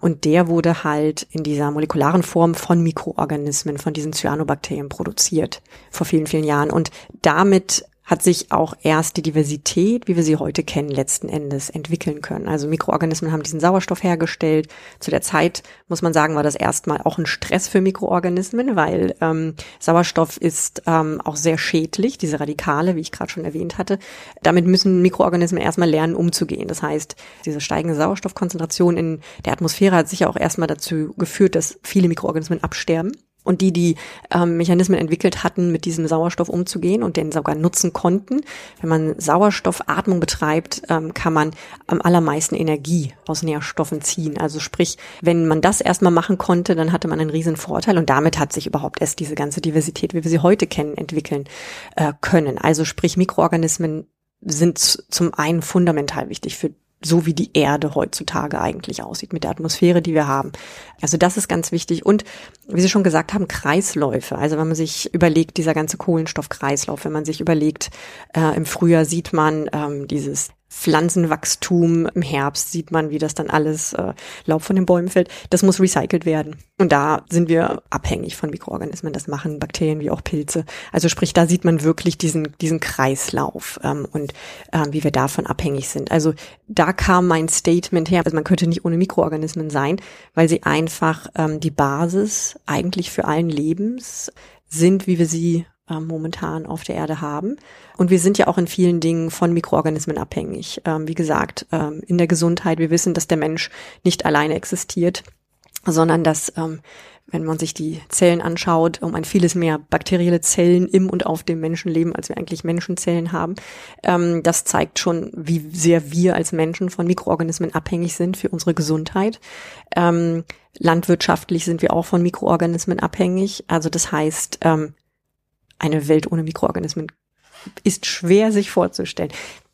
[SPEAKER 2] Und der wurde halt in dieser molekularen Form von Mikroorganismen, von diesen Cyanobakterien produziert vor vielen, vielen Jahren. Und damit hat sich auch erst die Diversität, wie wir sie heute kennen, letzten Endes entwickeln können. Also Mikroorganismen haben diesen Sauerstoff hergestellt. Zu der Zeit, muss man sagen, war das erstmal auch ein Stress für Mikroorganismen, weil ähm, Sauerstoff ist ähm, auch sehr schädlich, diese Radikale, wie ich gerade schon erwähnt hatte. Damit müssen Mikroorganismen erstmal lernen, umzugehen. Das heißt, diese steigende Sauerstoffkonzentration in der Atmosphäre hat sicher auch erstmal dazu geführt, dass viele Mikroorganismen absterben und die, die ähm, Mechanismen entwickelt hatten, mit diesem Sauerstoff umzugehen und den sogar nutzen konnten. Wenn man Sauerstoffatmung betreibt, ähm, kann man am allermeisten Energie aus Nährstoffen ziehen. Also sprich, wenn man das erstmal machen konnte, dann hatte man einen riesen Vorteil und damit hat sich überhaupt erst diese ganze Diversität, wie wir sie heute kennen, entwickeln äh, können. Also sprich, Mikroorganismen sind zum einen fundamental wichtig für so wie die Erde heutzutage eigentlich aussieht, mit der Atmosphäre, die wir haben. Also das ist ganz wichtig. Und wie Sie schon gesagt haben, Kreisläufe. Also wenn man sich überlegt, dieser ganze Kohlenstoffkreislauf, wenn man sich überlegt, äh, im Frühjahr sieht man ähm, dieses Pflanzenwachstum. Im Herbst sieht man, wie das dann alles äh, Laub von den Bäumen fällt. Das muss recycelt werden. Und da sind wir abhängig von Mikroorganismen. Das machen Bakterien wie auch Pilze. Also sprich, da sieht man wirklich diesen, diesen Kreislauf ähm, und ähm, wie wir davon abhängig sind. Also da kam mein Statement her. Also man könnte nicht ohne Mikroorganismen sein, weil sie einfach ähm, die Basis eigentlich für allen Lebens sind, wie wir sie äh, momentan auf der Erde haben. Und wir sind ja auch in vielen Dingen von Mikroorganismen abhängig. Ähm, wie gesagt, ähm, in der Gesundheit, wir wissen, dass der Mensch nicht alleine existiert, sondern dass ähm, wenn man sich die Zellen anschaut, um ein vieles mehr bakterielle Zellen im und auf dem Menschen leben, als wir eigentlich Menschenzellen haben. Ähm, das zeigt schon, wie sehr wir als Menschen von Mikroorganismen abhängig sind für unsere Gesundheit. Ähm, landwirtschaftlich sind wir auch von Mikroorganismen abhängig. Also das heißt, ähm, eine Welt ohne Mikroorganismen ist schwer sich vorzustellen.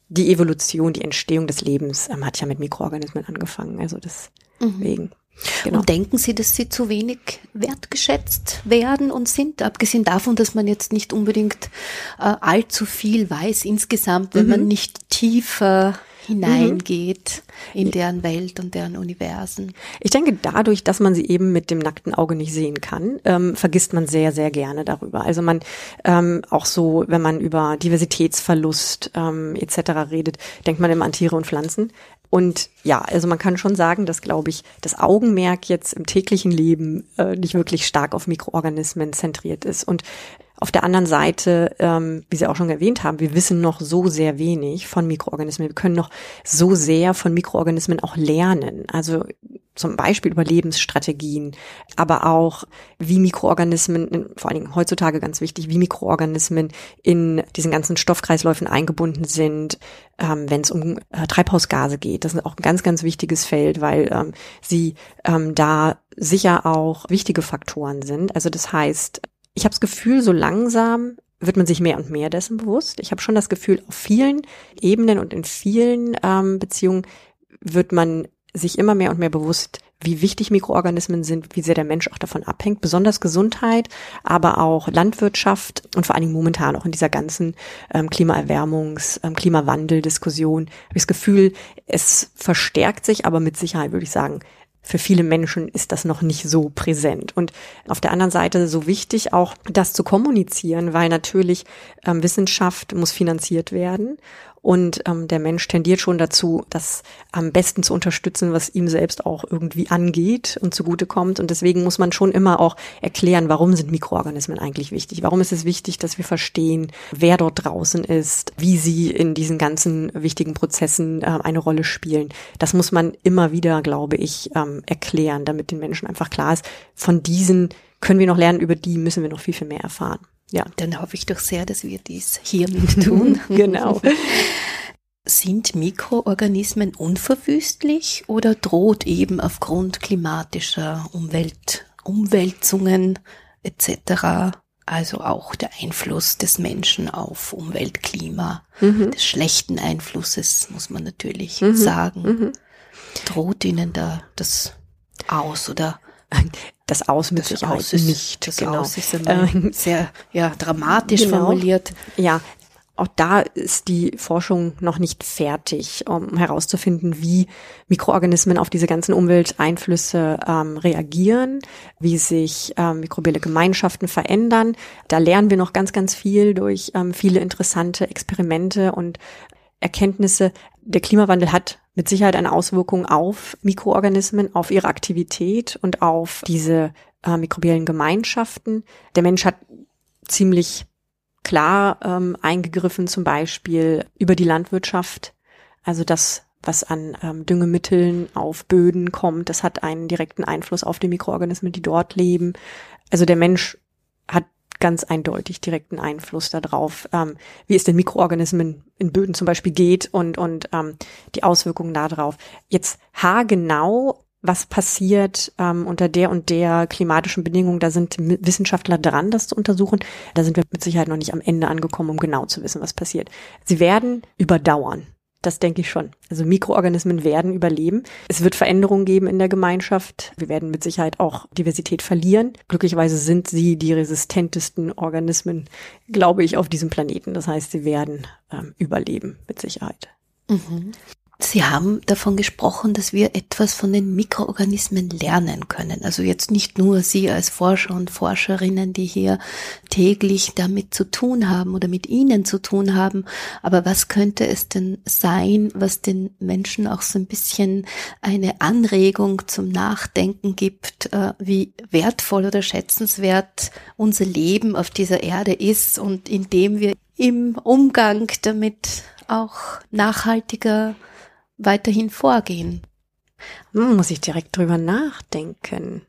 [SPEAKER 2] Die Evolution, die Entstehung des Lebens ähm, hat ja mit Mikroorganismen angefangen. Also deswegen. Mhm.
[SPEAKER 1] Genau. Und denken Sie, dass sie zu wenig wertgeschätzt werden und sind? Abgesehen davon, dass man jetzt nicht unbedingt äh, allzu viel weiß insgesamt, wenn mhm. man nicht tiefer hineingeht mhm. in deren Welt und deren Universen.
[SPEAKER 2] Ich denke, dadurch, dass man sie eben mit dem nackten Auge nicht sehen kann, ähm, vergisst man sehr, sehr gerne darüber. Also man ähm, auch so, wenn man über Diversitätsverlust ähm, etc. redet, denkt man immer an Tiere und Pflanzen. Und ja, also man kann schon sagen, dass, glaube ich, das Augenmerk jetzt im täglichen Leben äh, nicht wirklich stark auf Mikroorganismen zentriert ist. Und auf der anderen Seite, ähm, wie Sie auch schon erwähnt haben, wir wissen noch so sehr wenig von Mikroorganismen. Wir können noch so sehr von Mikroorganismen auch lernen. Also zum Beispiel Überlebensstrategien, aber auch wie Mikroorganismen, vor allen Dingen heutzutage ganz wichtig, wie Mikroorganismen in diesen ganzen Stoffkreisläufen eingebunden sind, ähm, wenn es um äh, Treibhausgase geht. Das ist auch ein ganz, ganz wichtiges Feld, weil ähm, sie ähm, da sicher auch wichtige Faktoren sind. Also das heißt, ich habe das Gefühl, so langsam wird man sich mehr und mehr dessen bewusst. Ich habe schon das Gefühl, auf vielen Ebenen und in vielen ähm, Beziehungen wird man sich immer mehr und mehr bewusst, wie wichtig Mikroorganismen sind, wie sehr der Mensch auch davon abhängt, besonders Gesundheit, aber auch Landwirtschaft und vor allen Dingen momentan auch in dieser ganzen ähm, Klimaerwärmungs-, ähm, Klimawandel-Diskussion habe ich das Gefühl, es verstärkt sich, aber mit Sicherheit würde ich sagen, für viele Menschen ist das noch nicht so präsent. Und auf der anderen Seite so wichtig auch, das zu kommunizieren, weil natürlich ähm, Wissenschaft muss finanziert werden und ähm, der Mensch tendiert schon dazu, das am besten zu unterstützen, was ihm selbst auch irgendwie angeht und zugutekommt. Und deswegen muss man schon immer auch erklären, warum sind Mikroorganismen eigentlich wichtig? Warum ist es wichtig, dass wir verstehen, wer dort draußen ist, wie sie in diesen ganzen wichtigen Prozessen äh, eine Rolle spielen? Das muss man immer wieder, glaube ich, ähm, erklären, damit den Menschen einfach klar ist, von diesen können wir noch lernen, über die müssen wir noch viel, viel mehr erfahren.
[SPEAKER 1] Ja. Dann hoffe ich doch sehr, dass wir dies hiermit tun.
[SPEAKER 2] genau.
[SPEAKER 1] Sind Mikroorganismen unverwüstlich oder droht eben aufgrund klimatischer Umwelt, Umwälzungen etc., also auch der Einfluss des Menschen auf Umweltklima, mhm. des schlechten Einflusses, muss man natürlich mhm. sagen, mhm. droht ihnen da das aus oder
[SPEAKER 2] das Aus mit
[SPEAKER 1] das Aus ist, nicht. Das genau. Aus ist ähm, sehr ja, dramatisch genau. formuliert.
[SPEAKER 2] Ja, auch da ist die Forschung noch nicht fertig, um herauszufinden, wie Mikroorganismen auf diese ganzen Umwelteinflüsse ähm, reagieren, wie sich ähm, mikrobielle Gemeinschaften verändern. Da lernen wir noch ganz, ganz viel durch ähm, viele interessante Experimente und Erkenntnisse. Der Klimawandel hat mit Sicherheit eine Auswirkung auf Mikroorganismen, auf ihre Aktivität und auf diese äh, mikrobiellen Gemeinschaften. Der Mensch hat ziemlich klar ähm, eingegriffen, zum Beispiel über die Landwirtschaft. Also das, was an ähm, Düngemitteln auf Böden kommt, das hat einen direkten Einfluss auf die Mikroorganismen, die dort leben. Also der Mensch hat ganz eindeutig direkten Einfluss darauf, ähm, wie es den Mikroorganismen in Böden zum Beispiel geht und, und ähm, die Auswirkungen darauf. Jetzt haargenau was passiert ähm, unter der und der klimatischen Bedingung. Da sind Wissenschaftler dran, das zu untersuchen. Da sind wir mit Sicherheit noch nicht am Ende angekommen, um genau zu wissen, was passiert. Sie werden überdauern. Das denke ich schon. Also Mikroorganismen werden überleben. Es wird Veränderungen geben in der Gemeinschaft. Wir werden mit Sicherheit auch Diversität verlieren. Glücklicherweise sind sie die resistentesten Organismen, glaube ich, auf diesem Planeten. Das heißt, sie werden ähm, überleben mit Sicherheit.
[SPEAKER 1] Mhm. Sie haben davon gesprochen, dass wir etwas von den Mikroorganismen lernen können. Also jetzt nicht nur Sie als Forscher und Forscherinnen, die hier täglich damit zu tun haben oder mit Ihnen zu tun haben, aber was könnte es denn sein, was den Menschen auch so ein bisschen eine Anregung zum Nachdenken gibt, äh, wie wertvoll oder schätzenswert unser Leben auf dieser Erde ist und indem wir im Umgang damit auch nachhaltiger weiterhin vorgehen?
[SPEAKER 2] Hm, muss ich direkt drüber nachdenken.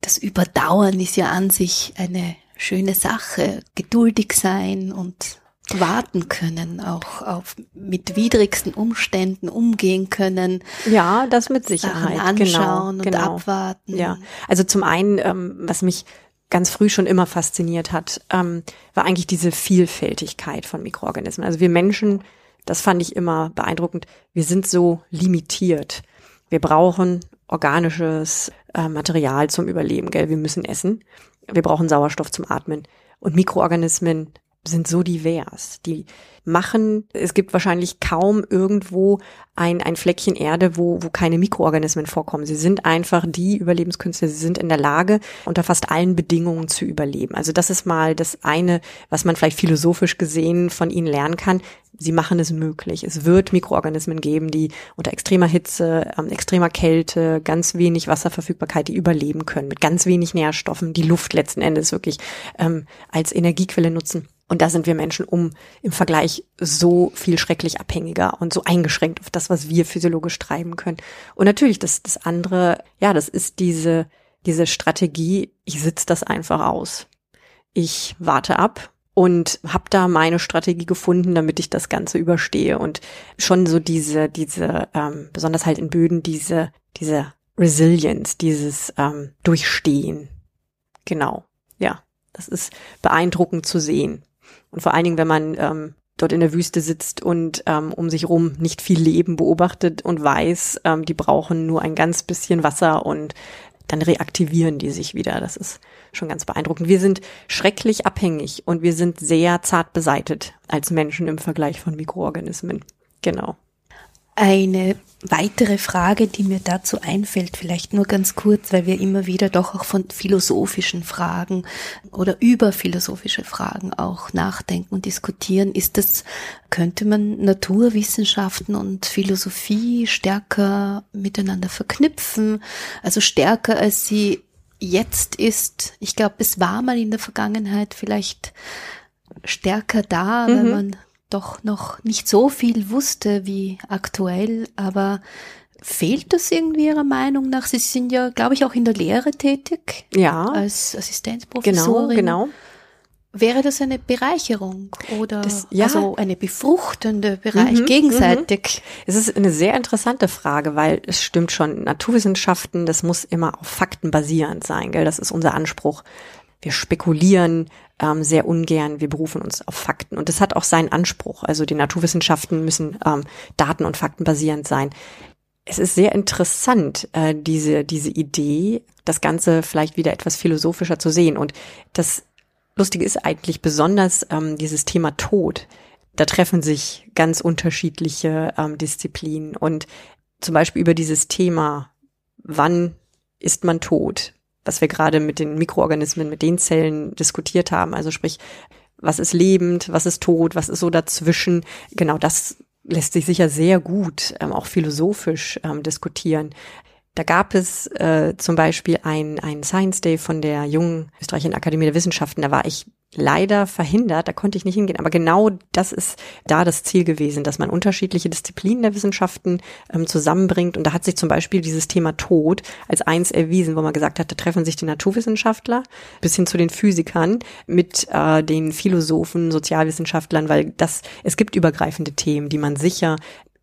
[SPEAKER 1] Das Überdauern ist ja an sich eine schöne Sache. Geduldig sein und warten können, auch auf mit widrigsten Umständen umgehen können.
[SPEAKER 2] Ja, das mit Sicherheit.
[SPEAKER 1] Sachen genau, anschauen genau, und genau. abwarten.
[SPEAKER 2] Ja, also zum einen, ähm, was mich ganz früh schon immer fasziniert hat, ähm, war eigentlich diese Vielfältigkeit von Mikroorganismen. Also wir Menschen das fand ich immer beeindruckend. Wir sind so limitiert. Wir brauchen organisches äh, Material zum Überleben, gell? Wir müssen essen. Wir brauchen Sauerstoff zum Atmen. Und Mikroorganismen sind so divers. Die machen, es gibt wahrscheinlich kaum irgendwo ein, ein Fleckchen Erde, wo, wo keine Mikroorganismen vorkommen. Sie sind einfach die Überlebenskünstler. Sie sind in der Lage, unter fast allen Bedingungen zu überleben. Also das ist mal das eine, was man vielleicht philosophisch gesehen von ihnen lernen kann. Sie machen es möglich. Es wird Mikroorganismen geben, die unter extremer Hitze, ähm, extremer Kälte, ganz wenig Wasserverfügbarkeit, die überleben können, mit ganz wenig Nährstoffen, die Luft letzten Endes wirklich ähm, als Energiequelle nutzen. Und da sind wir Menschen um im Vergleich so viel schrecklich abhängiger und so eingeschränkt auf das, was wir physiologisch treiben können. Und natürlich, das, das andere, ja, das ist diese, diese Strategie, ich sitze das einfach aus. Ich warte ab und habe da meine Strategie gefunden, damit ich das Ganze überstehe. Und schon so diese, diese, ähm, besonders halt in Böden, diese, diese Resilience, dieses ähm, Durchstehen. Genau. Ja, das ist beeindruckend zu sehen. Und vor allen Dingen, wenn man ähm, dort in der Wüste sitzt und ähm, um sich rum nicht viel Leben beobachtet und weiß, ähm, die brauchen nur ein ganz bisschen Wasser und dann reaktivieren die sich wieder. Das ist schon ganz beeindruckend. Wir sind schrecklich abhängig und wir sind sehr zart beseitet als Menschen im Vergleich von Mikroorganismen. Genau.
[SPEAKER 1] Eine weitere Frage, die mir dazu einfällt, vielleicht nur ganz kurz, weil wir immer wieder doch auch von philosophischen Fragen oder über philosophische Fragen auch nachdenken und diskutieren, ist das, könnte man Naturwissenschaften und Philosophie stärker miteinander verknüpfen, also stärker als sie jetzt ist. Ich glaube, es war mal in der Vergangenheit vielleicht stärker da, mhm. weil man doch noch nicht so viel wusste wie aktuell, aber fehlt das irgendwie Ihrer Meinung nach? Sie sind ja, glaube ich, auch in der Lehre tätig.
[SPEAKER 2] Ja.
[SPEAKER 1] Als Assistenzprofessorin.
[SPEAKER 2] Genau, genau.
[SPEAKER 1] Wäre das eine Bereicherung oder das, ja. also eine befruchtende Bereich mhm, gegenseitig?
[SPEAKER 2] Mhm. Es ist eine sehr interessante Frage, weil es stimmt schon, Naturwissenschaften, das muss immer auf Fakten basierend sein, gell? Das ist unser Anspruch. Wir spekulieren, ähm, sehr ungern. Wir berufen uns auf Fakten. Und das hat auch seinen Anspruch. Also die Naturwissenschaften müssen ähm, daten- und faktenbasierend sein. Es ist sehr interessant, äh, diese, diese Idee, das Ganze vielleicht wieder etwas philosophischer zu sehen. Und das Lustige ist eigentlich besonders ähm, dieses Thema Tod. Da treffen sich ganz unterschiedliche ähm, Disziplinen. Und zum Beispiel über dieses Thema, wann ist man tot? was wir gerade mit den Mikroorganismen, mit den Zellen diskutiert haben. Also sprich, was ist lebend, was ist tot, was ist so dazwischen. Genau das lässt sich sicher sehr gut ähm, auch philosophisch ähm, diskutieren. Da gab es äh, zum Beispiel ein, ein Science Day von der Jungen Österreichischen Akademie der Wissenschaften. Da war ich leider verhindert, da konnte ich nicht hingehen. Aber genau das ist da das Ziel gewesen, dass man unterschiedliche Disziplinen der Wissenschaften ähm, zusammenbringt. Und da hat sich zum Beispiel dieses Thema Tod als eins erwiesen, wo man gesagt hat, da treffen sich die Naturwissenschaftler bis hin zu den Physikern mit äh, den Philosophen, Sozialwissenschaftlern, weil das, es gibt übergreifende Themen, die man sicher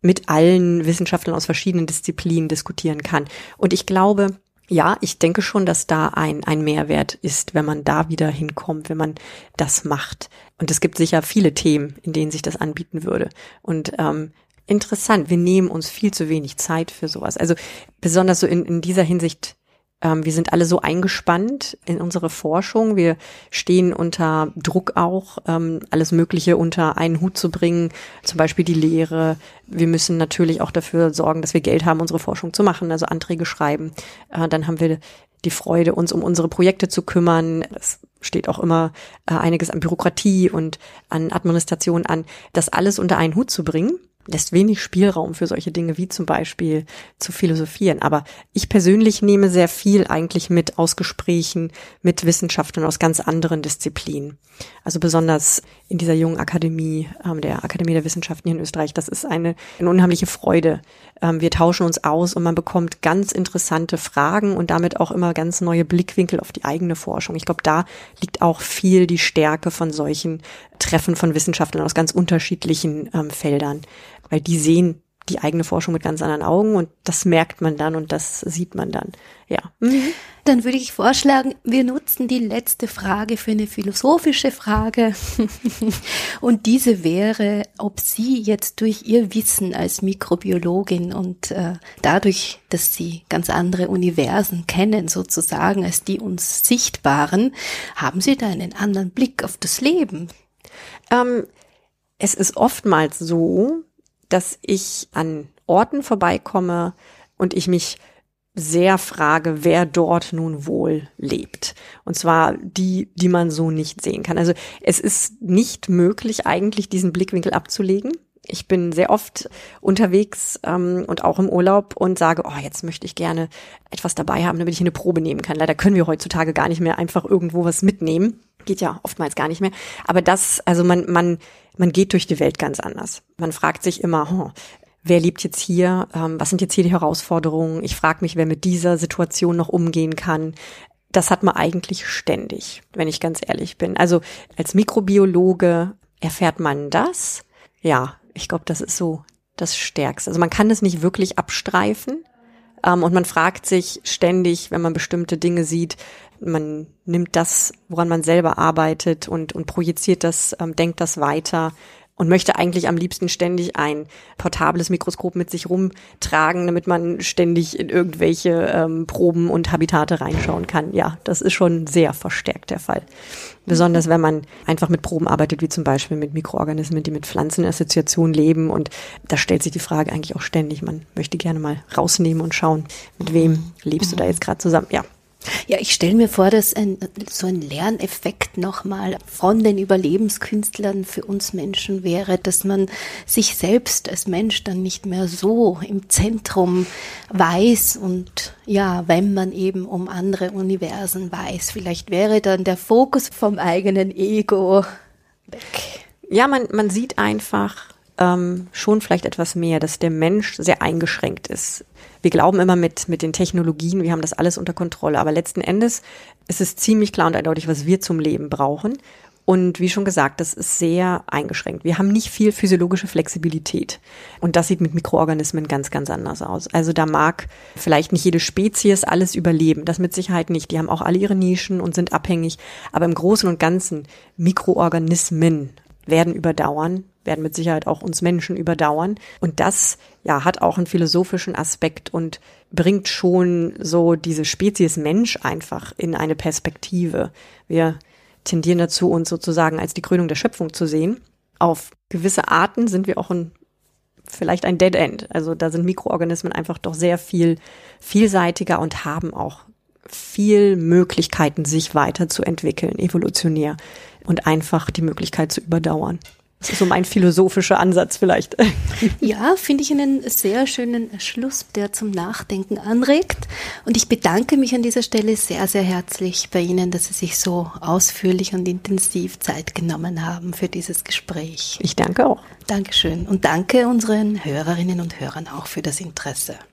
[SPEAKER 2] mit allen Wissenschaftlern aus verschiedenen Disziplinen diskutieren kann. Und ich glaube, ja, ich denke schon, dass da ein, ein Mehrwert ist, wenn man da wieder hinkommt, wenn man das macht. Und es gibt sicher viele Themen, in denen sich das anbieten würde. Und ähm, interessant, wir nehmen uns viel zu wenig Zeit für sowas. Also besonders so in, in dieser Hinsicht wir sind alle so eingespannt in unsere Forschung. Wir stehen unter Druck auch, ähm, alles Mögliche unter einen Hut zu bringen, zum Beispiel die Lehre. Wir müssen natürlich auch dafür sorgen, dass wir Geld haben, unsere Forschung zu machen, also Anträge schreiben. Äh, dann haben wir die Freude, uns um unsere Projekte zu kümmern. Es steht auch immer äh, einiges an Bürokratie und an Administration an, das alles unter einen Hut zu bringen lässt wenig Spielraum für solche Dinge wie zum Beispiel zu philosophieren. Aber ich persönlich nehme sehr viel eigentlich mit aus Gesprächen mit Wissenschaftlern aus ganz anderen Disziplinen. Also besonders in dieser jungen Akademie, ähm, der Akademie der Wissenschaften hier in Österreich, das ist eine, eine unheimliche Freude. Ähm, wir tauschen uns aus und man bekommt ganz interessante Fragen und damit auch immer ganz neue Blickwinkel auf die eigene Forschung. Ich glaube, da liegt auch viel die Stärke von solchen Treffen von Wissenschaftlern aus ganz unterschiedlichen ähm, Feldern weil die sehen die eigene Forschung mit ganz anderen Augen und das merkt man dann und das sieht man dann. Ja. Mhm.
[SPEAKER 1] Dann würde ich vorschlagen, wir nutzen die letzte Frage für eine philosophische Frage. und diese wäre, ob Sie jetzt durch Ihr Wissen als Mikrobiologin und äh, dadurch, dass Sie ganz andere Universen kennen, sozusagen, als die uns sichtbaren, haben Sie da einen anderen Blick auf das Leben?
[SPEAKER 2] Ähm, es ist oftmals so, dass ich an Orten vorbeikomme und ich mich sehr frage, wer dort nun wohl lebt. Und zwar die, die man so nicht sehen kann. Also es ist nicht möglich, eigentlich diesen Blickwinkel abzulegen. Ich bin sehr oft unterwegs ähm, und auch im Urlaub und sage, oh, jetzt möchte ich gerne etwas dabei haben, damit ich eine Probe nehmen kann. Leider können wir heutzutage gar nicht mehr einfach irgendwo was mitnehmen. Geht ja oftmals gar nicht mehr. Aber das, also man, man man geht durch die Welt ganz anders. Man fragt sich immer, oh, wer lebt jetzt hier? Ähm, was sind jetzt hier die Herausforderungen? Ich frage mich, wer mit dieser Situation noch umgehen kann. Das hat man eigentlich ständig, wenn ich ganz ehrlich bin. Also als Mikrobiologe erfährt man das. Ja, ich glaube, das ist so das Stärkste. Also man kann das nicht wirklich abstreifen. Ähm, und man fragt sich ständig, wenn man bestimmte Dinge sieht, man nimmt das, woran man selber arbeitet und, und projiziert das, ähm, denkt das weiter und möchte eigentlich am liebsten ständig ein portables Mikroskop mit sich rumtragen, damit man ständig in irgendwelche ähm, Proben und Habitate reinschauen kann. Ja, das ist schon sehr verstärkt der Fall. Besonders wenn man einfach mit Proben arbeitet, wie zum Beispiel mit Mikroorganismen, die mit Pflanzenassoziation leben. Und da stellt sich die Frage eigentlich auch ständig. Man möchte gerne mal rausnehmen und schauen, mit wem lebst du da jetzt gerade zusammen. Ja,
[SPEAKER 1] ja, ich stelle mir vor, dass ein, so ein Lerneffekt nochmal von den Überlebenskünstlern für uns Menschen wäre, dass man sich selbst als Mensch dann nicht mehr so im Zentrum weiß und ja, wenn man eben um andere Universen weiß, vielleicht wäre dann der Fokus vom eigenen Ego weg.
[SPEAKER 2] Ja, man, man sieht einfach ähm, schon vielleicht etwas mehr, dass der Mensch sehr eingeschränkt ist wir glauben immer mit, mit den Technologien, wir haben das alles unter Kontrolle. Aber letzten Endes ist es ziemlich klar und eindeutig, was wir zum Leben brauchen. Und wie schon gesagt, das ist sehr eingeschränkt. Wir haben nicht viel physiologische Flexibilität. Und das sieht mit Mikroorganismen ganz, ganz anders aus. Also da mag vielleicht nicht jede Spezies alles überleben. Das mit Sicherheit nicht. Die haben auch alle ihre Nischen und sind abhängig. Aber im Großen und Ganzen Mikroorganismen werden überdauern werden mit Sicherheit auch uns Menschen überdauern. Und das ja hat auch einen philosophischen Aspekt und bringt schon so diese Spezies Mensch einfach in eine Perspektive. Wir tendieren dazu, uns sozusagen als die Krönung der Schöpfung zu sehen. Auf gewisse Arten sind wir auch ein, vielleicht ein Dead End. Also da sind Mikroorganismen einfach doch sehr viel vielseitiger und haben auch viel Möglichkeiten, sich weiterzuentwickeln, evolutionär und einfach die Möglichkeit zu überdauern. So mein philosophischer Ansatz vielleicht.
[SPEAKER 1] Ja, finde ich einen sehr schönen Schluss, der zum Nachdenken anregt. Und ich bedanke mich an dieser Stelle sehr, sehr herzlich bei Ihnen, dass Sie sich so ausführlich und intensiv Zeit genommen haben für dieses Gespräch.
[SPEAKER 2] Ich danke auch.
[SPEAKER 1] Dankeschön. Und danke unseren Hörerinnen und Hörern auch für das Interesse.